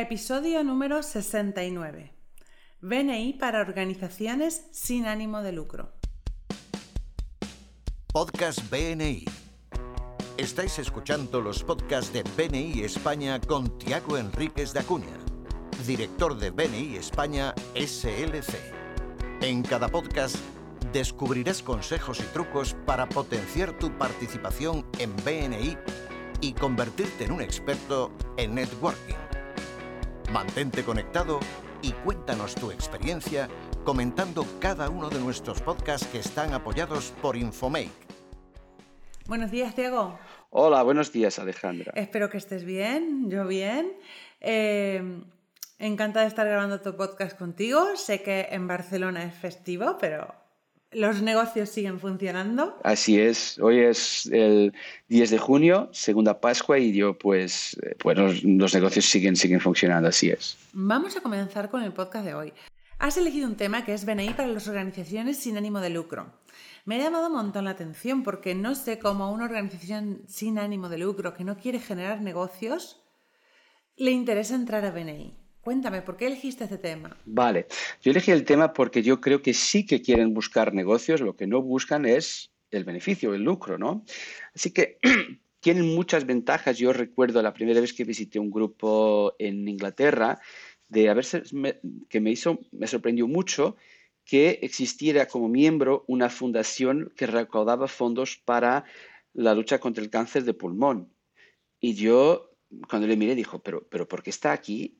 Episodio número 69. BNI para organizaciones sin ánimo de lucro. Podcast BNI. Estáis escuchando los podcasts de BNI España con Tiago Enríquez de Acuña, director de BNI España SLC. En cada podcast descubrirás consejos y trucos para potenciar tu participación en BNI y convertirte en un experto en networking. Mantente conectado y cuéntanos tu experiencia comentando cada uno de nuestros podcasts que están apoyados por Infomake. Buenos días, Diego. Hola, buenos días, Alejandra. Espero que estés bien, yo bien. Eh, encantada de estar grabando tu podcast contigo. Sé que en Barcelona es festivo, pero los negocios siguen funcionando. Así es, hoy es el 10 de junio, segunda Pascua y yo pues, eh, pues los, los, negocios siguen, siguen funcionando, así es. Vamos a comenzar con el podcast de hoy. Has elegido un tema que es BNI para las organizaciones sin ánimo de lucro. Me ha llamado un montón la atención porque no sé cómo una organización sin ánimo de lucro que no quiere generar negocios le interesa entrar a BNI. Cuéntame, ¿por qué elegiste este tema? Vale, yo elegí el tema porque yo creo que sí que quieren buscar negocios, lo que no buscan es el beneficio, el lucro, ¿no? Así que tienen muchas ventajas. Yo recuerdo la primera vez que visité un grupo en Inglaterra, de a que me hizo, me sorprendió mucho que existiera como miembro una fundación que recaudaba fondos para la lucha contra el cáncer de pulmón. Y yo, cuando le miré, dijo, pero, pero ¿por qué está aquí?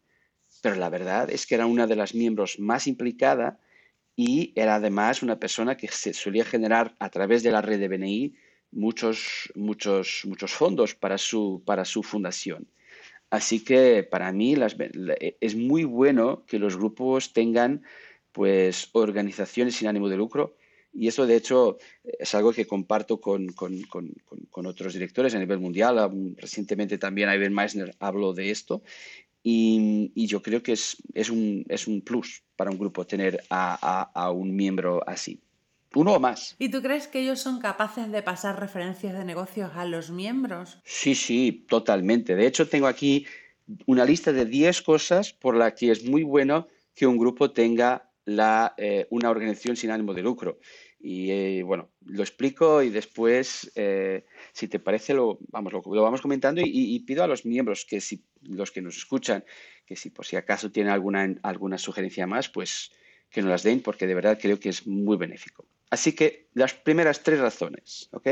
Pero la verdad es que era una de las miembros más implicada y era además una persona que se solía generar a través de la red de BNI muchos, muchos, muchos fondos para su, para su fundación. Así que para mí es muy bueno que los grupos tengan pues organizaciones sin ánimo de lucro y eso de hecho es algo que comparto con, con, con, con otros directores a nivel mundial. Recientemente también Ivan Meissner habló de esto y, yo creo que es, es, un, es, un, plus para un grupo tener a, a, a, un miembro así. Uno o más. ¿Y tú crees que ellos son capaces de pasar referencias de negocios a los miembros? Sí, sí, totalmente. De hecho, tengo aquí una lista de 10 cosas por las que es muy bueno que un grupo tenga la, eh, una organización sin ánimo de lucro. Y eh, bueno, lo explico y después, eh, si te parece, lo vamos, lo, vamos comentando y, pido a los miembros que si los que nos escuchan, que si por si acaso tienen alguna, alguna sugerencia más, pues que nos las den porque de verdad creo que es muy benéfico. Así que las primeras tres razones, ¿ok?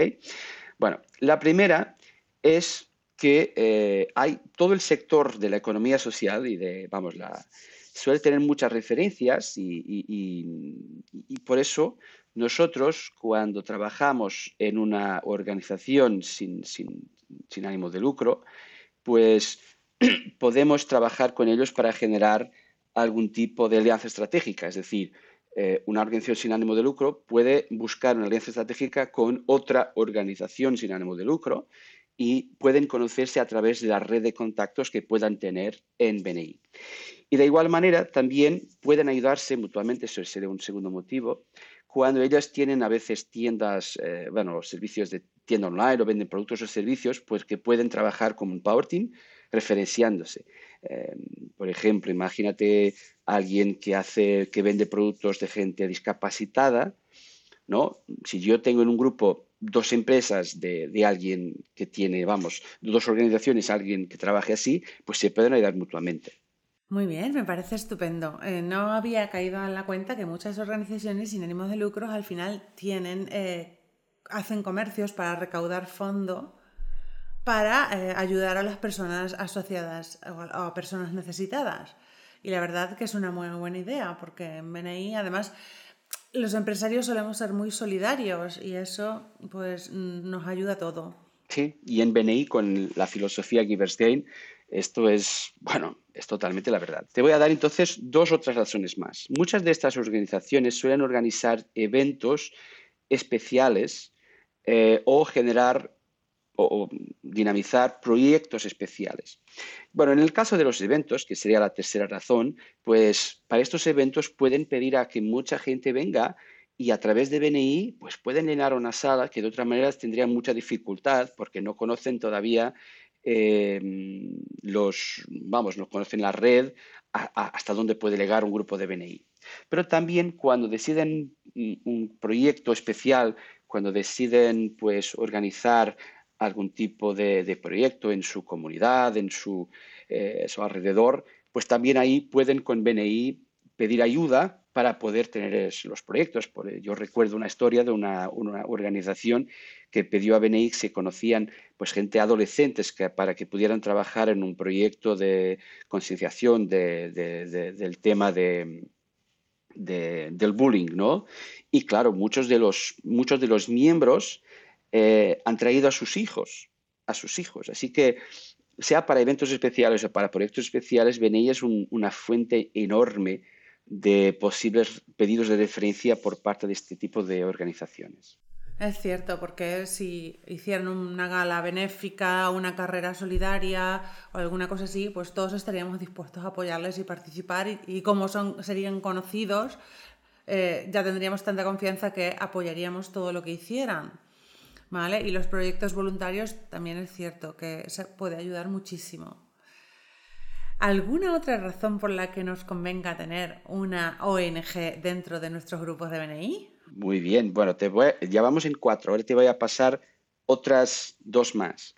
Bueno, la primera es que eh, hay todo el sector de la economía social y de, vamos, la, suele tener muchas referencias y por eso nosotros, cuando trabajamos en una organización sin, ánimo de lucro, pues podemos trabajar con ellos para generar algún tipo de alianza estratégica. Es decir, eh, una organización sin ánimo de lucro puede buscar una alianza estratégica con otra organización sin ánimo de lucro y pueden conocerse a través de la red de contactos que puedan tener en BNI. Y de igual manera, también pueden ayudarse mutuamente, eso sería un segundo motivo, cuando ellas tienen a veces tiendas, eh, bueno, servicios de tienda online o venden productos o servicios, pues que pueden trabajar como un Power Team referenciándose. Eh, por ejemplo, imagínate alguien que hace, que vende productos de gente discapacitada, ¿no? Si yo tengo en un grupo dos empresas de, alguien que tiene, vamos, dos organizaciones, alguien que trabaje así, pues se pueden ayudar mutuamente. Muy bien, me parece estupendo. Eh, no había caído en la cuenta que muchas organizaciones sin ánimos de lucros al final tienen, eh, hacen comercios para recaudar fondo para eh, ayudar a las personas asociadas o a, personas necesitadas. Y la verdad que es una muy buena idea, porque en BNI además los empresarios solemos ser muy solidarios y eso pues nos ayuda a todo. Sí, y en BNI con la filosofía Giverstein esto es, bueno, es totalmente la verdad. Te voy a dar entonces dos otras razones más. Muchas de estas organizaciones suelen organizar eventos especiales eh, o generar o, dinamizar proyectos especiales. Bueno, en el caso de los eventos, que sería la tercera razón, pues para estos eventos pueden pedir a que mucha gente venga y a través de BNI pues pueden llenar una sala que de otra manera tendrían mucha dificultad porque no conocen todavía eh, los, vamos, nos conocen la red, hasta dónde puede llegar un grupo de BNI. Pero también cuando deciden un proyecto especial, cuando deciden pues organizar algún tipo de, proyecto en su comunidad, en su, eh, su, alrededor, pues también ahí pueden con BNI pedir ayuda para poder tener los proyectos. Yo recuerdo una historia de una, organización que pidió a BNI que se conocían pues, gente adolescentes para que pudieran trabajar en un proyecto de concienciación del tema de, del bullying, ¿no? Y claro, muchos de los, muchos de los miembros eh, han traído a sus hijos, a sus hijos. Así que, sea para eventos especiales o para proyectos especiales, BNI es una fuente enorme de posibles pedidos de referencia por parte de este tipo de organizaciones. Es cierto, porque si hicieran una gala benéfica, una carrera solidaria o alguna cosa así, pues todos estaríamos dispuestos a apoyarles y participar y, como son, serían conocidos, eh, ya tendríamos tanta confianza que apoyaríamos todo lo que hicieran. ¿Vale? Y los proyectos voluntarios también es cierto que se puede ayudar muchísimo. ¿Alguna otra razón por la que nos convenga tener una ONG dentro de nuestros grupos de BNI? Muy bien, bueno, ya vamos en cuatro, ahora te voy a pasar otras dos más.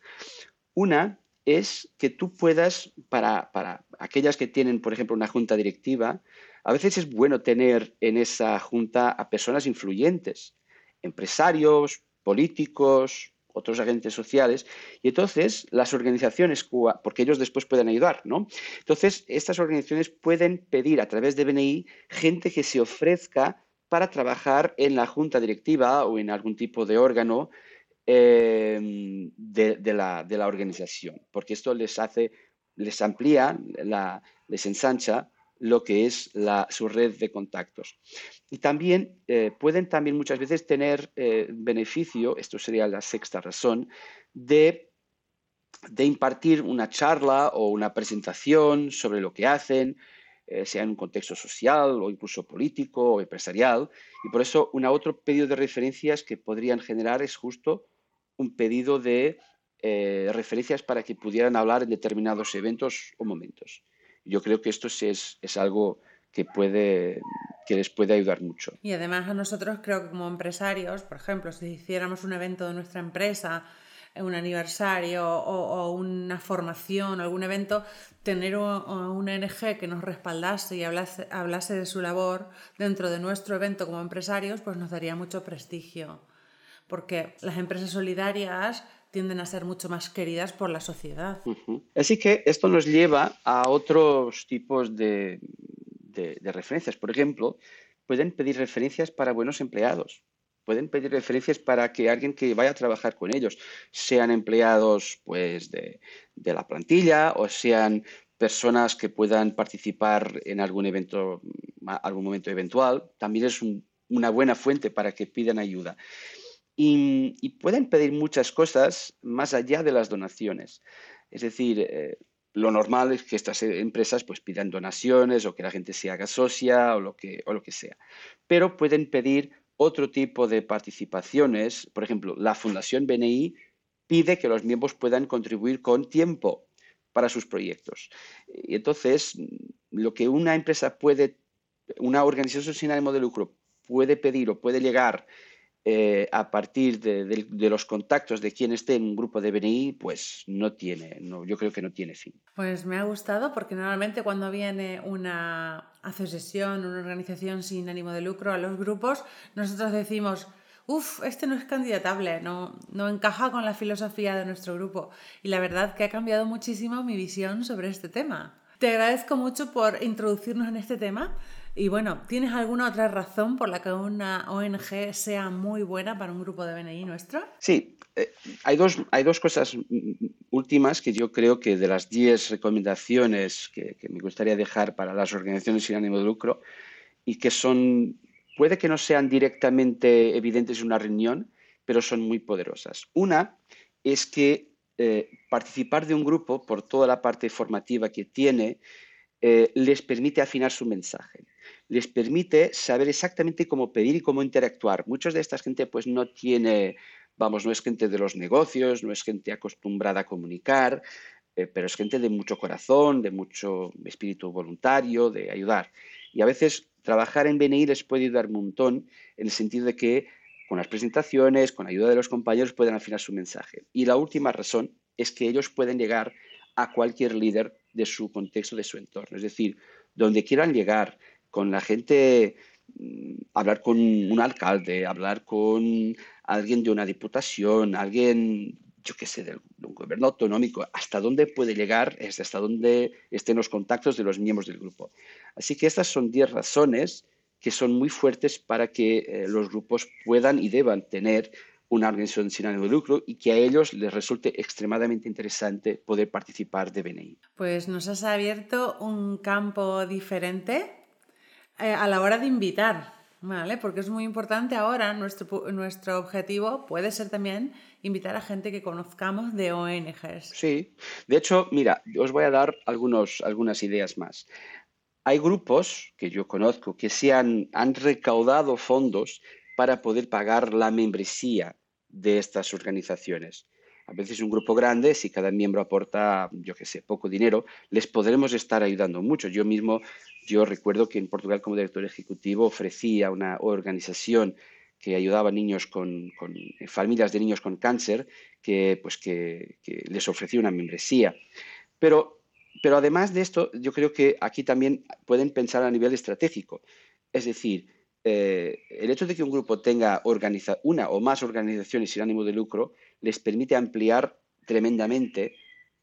Una es que tú puedas, para, para aquellas que tienen, por ejemplo, una junta directiva, a veces es bueno tener en esa junta a personas influyentes, empresarios, políticos, otros agentes sociales, y entonces las organizaciones, porque ellos después pueden ayudar, ¿no? Entonces, estas organizaciones pueden pedir a través de BNI gente que se ofrezca para trabajar en la junta directiva o en algún tipo de órgano em, de, la, organización, porque esto les hace, les amplía, les ensancha lo que es su red de contactos. Y también eh, pueden también muchas veces tener eh, beneficio, esto sería la sexta razón, de, de, impartir una charla o una presentación sobre lo que hacen, eh, sea en un contexto social o incluso político o empresarial. Y por eso un otro pedido de referencias que podrían generar es justo un pedido de referencias para que pudieran hablar en determinados eventos o momentos. Yo creo que esto es, es algo que, puede, que les puede ayudar mucho. Y además a nosotros creo que como empresarios, por ejemplo, si hiciéramos un evento de nuestra empresa, un aniversario o, una formación o algún evento, tener una ONG que nos respaldase y hablase, hablase de su labor dentro de nuestro evento como empresarios, pues nos daría mucho prestigio. Porque las empresas solidarias tienden a ser mucho más queridas por la sociedad. Así que esto nos lleva a otros tipos de, referencias. Por ejemplo, pueden pedir referencias para buenos empleados. Pueden pedir referencias para que alguien que vaya a trabajar con ellos sean empleados pues, de, la plantilla o sean personas que puedan participar en algún evento, algún momento eventual. También es una buena fuente para que pidan ayuda y, pueden pedir muchas cosas más allá de las donaciones. Es decir, eh, lo normal es que estas empresas pues, pidan donaciones o que la gente se haga socia o lo que, o lo que sea. Pero pueden pedir otro tipo de participaciones. Por ejemplo, la Fundación BNI pide que los miembros puedan contribuir con tiempo para sus proyectos. Y entonces, lo que una empresa puede, una organización sin ánimo de lucro puede pedir o puede llegar eh, a partir de, los contactos de quien esté en un grupo de BNI, pues no tiene, no, yo creo que no tiene fin. Pues me ha gustado porque normalmente cuando viene una asociación, una organización sin ánimo de lucro a los grupos, nosotros decimos, uff, este no es candidatable, no, no encaja con la filosofía de nuestro grupo. Y la verdad que ha cambiado muchísimo mi visión sobre este tema. Te agradezco mucho por introducirnos en este tema. Y bueno, ¿tienes alguna otra razón por la que una ONG sea muy buena para un grupo de BNI nuestro? Sí, eh, hay, dos, hay dos cosas últimas que yo creo que de las 10 recomendaciones que, me gustaría dejar para las organizaciones sin ánimo de lucro y que son, puede que no sean directamente evidentes en una reunión, pero son muy poderosas. Una es que eh, participar de un grupo, por toda la parte formativa que tiene, eh, les permite afinar su mensaje les permite saber exactamente cómo pedir y cómo interactuar. Muchos de esta gente pues no tiene vamos, no es gente de los negocios, no es gente acostumbrada a comunicar, eh, pero es gente de mucho corazón, de mucho espíritu voluntario, de ayudar. Y a veces trabajar en BNI les puede ayudar un montón en el sentido de que con las presentaciones, con ayuda de los compañeros, pueden afinar su mensaje. Y la última razón es que ellos pueden llegar a cualquier líder de su contexto, de su entorno. Es decir, donde quieran llegar, con la gente, mm, hablar con un alcalde, hablar con alguien de una diputación, alguien, yo qué sé, de un gobierno autonómico, hasta dónde puede llegar, hasta dónde estén los contactos de los miembros del grupo. Así que estas son 10 razones que son muy fuertes para que eh, los grupos puedan y deban tener una organización sin ánimo de lucro y que a ellos les resulte extremadamente interesante poder participar de BNI. Pues nos has abierto un campo diferente eh, a la hora de invitar, ¿vale? Porque es muy importante ahora, nuestro, nuestro objetivo puede ser también invitar a gente que conozcamos de ONGs. Sí, de hecho, mira, os voy a dar algunos, algunas ideas más. Hay grupos que yo conozco que se han, han recaudado fondos para poder pagar la membresía de estas organizaciones. A veces un grupo grande, si cada miembro aporta, yo qué sé, poco dinero, les podremos estar ayudando mucho. Yo mismo, yo recuerdo que en Portugal como director ejecutivo ofrecía una organización que ayudaba a niños con, familias de niños con cáncer, que, pues que les ofrecía una membresía. Pero pero además de esto, yo creo que aquí también pueden pensar a nivel estratégico. Es decir, eh, el hecho de que un grupo tenga una o más organizaciones sin ánimo de lucro les permite ampliar tremendamente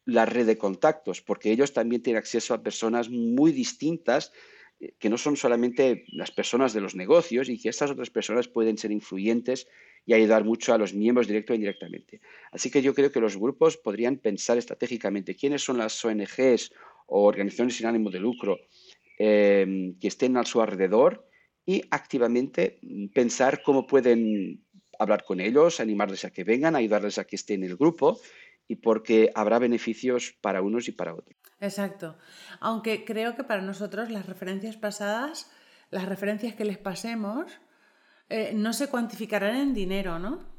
la red de contactos, porque ellos también tienen acceso a personas muy distintas eh, que no son solamente las personas de los negocios y que estas otras personas pueden ser influyentes y ayudar mucho a los miembros directo e indirectamente. Así que yo creo que los grupos podrían pensar estratégicamente quiénes son las ONGs o organizaciones sin ánimo de lucro eh, que estén a su alrededor y activamente pensar cómo pueden hablar con ellos, animarles a que vengan, ayudarles a que estén en el grupo y porque habrá beneficios para unos y para otros. Exacto. Aunque creo que para nosotros las referencias pasadas, las referencias que les pasemos, eh, no se cuantificarán en dinero, ¿no?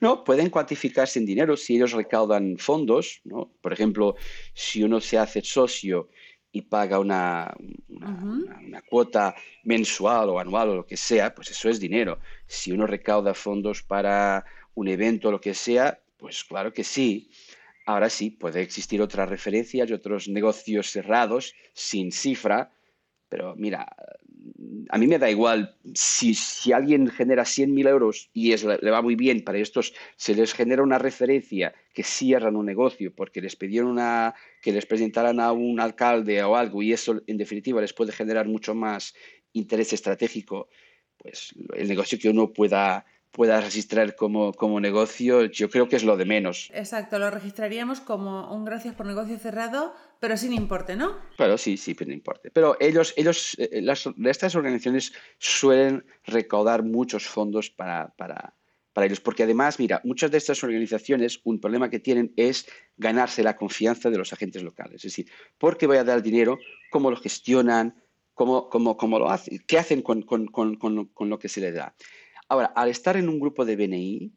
No, pueden cuantificarse en dinero si ellos recaudan fondos, ¿no? Por ejemplo, si uno se hace socio y paga una, una, cuota mensual o anual o lo que sea, pues eso es dinero. Si uno recauda fondos para un evento o lo que sea, pues claro que sí. Ahora sí, puede existir otras referencias y otros negocios cerrados sin cifra, pero mira, a mí me da igual si, si alguien genera 100.000 euros y es, le va muy bien, para estos se les genera una referencia que cierran un negocio porque les pidieron una, que les presentaran a un alcalde o algo y eso en definitiva les puede generar mucho más interés estratégico, pues el negocio que uno pueda pueda registrar como, como negocio, yo creo que es lo de menos. Exacto, lo registraríamos como un gracias por negocio cerrado, pero sin importe, ¿no? Claro, sí, sí, sin importe. Pero ellos, ellos eh, las, estas organizaciones suelen recaudar muchos fondos para, para, para ellos, porque además, mira, muchas de estas organizaciones, un problema que tienen es ganarse la confianza de los agentes locales. Es decir, ¿por qué voy a dar dinero? ¿Cómo lo gestionan? ¿Cómo, cómo, cómo lo hacen? ¿Qué hacen con, con, con, con lo que se les da? Ahora, al estar en un grupo de BNI,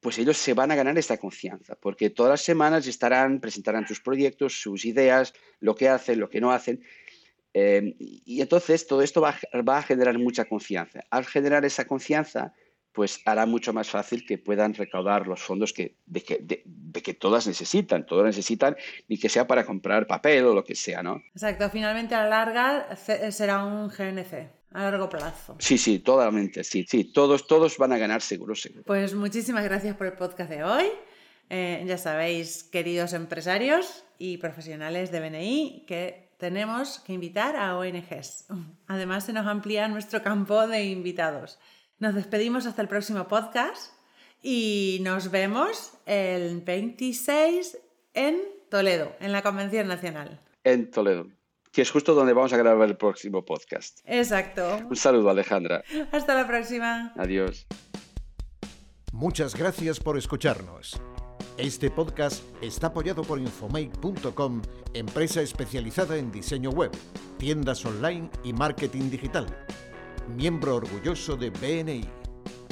pues ellos se van a ganar esta confianza, porque todas las semanas estarán, presentarán sus proyectos, sus ideas, lo que hacen, lo que no hacen. Eh, y entonces todo esto va, a generar mucha confianza. Al generar esa confianza, pues hará mucho más fácil que puedan recaudar los fondos que, de, que, todas necesitan. Todas necesitan, ni que sea para comprar papel o lo que sea, ¿no? Exacto. Finalmente, a la larga, será un GNC a largo plazo. Sí, sí, totalmente, sí, sí, todos, todos van a ganar seguro, seguro. Pues muchísimas gracias por el podcast de hoy. Eh, ya sabéis, queridos empresarios y profesionales de BNI, que tenemos que invitar a ONGs. Además, se nos amplía nuestro campo de invitados. Nos despedimos hasta el próximo podcast y nos vemos el 26 en Toledo, en la Convención Nacional. En Toledo que es justo donde vamos a grabar el próximo podcast. Exacto. Un saludo, Alejandra. Hasta la próxima. Adiós. Muchas gracias por escucharnos. Este podcast está apoyado por Infomake.com, empresa especializada en diseño web, tiendas online y marketing digital. Miembro orgulloso de BNI.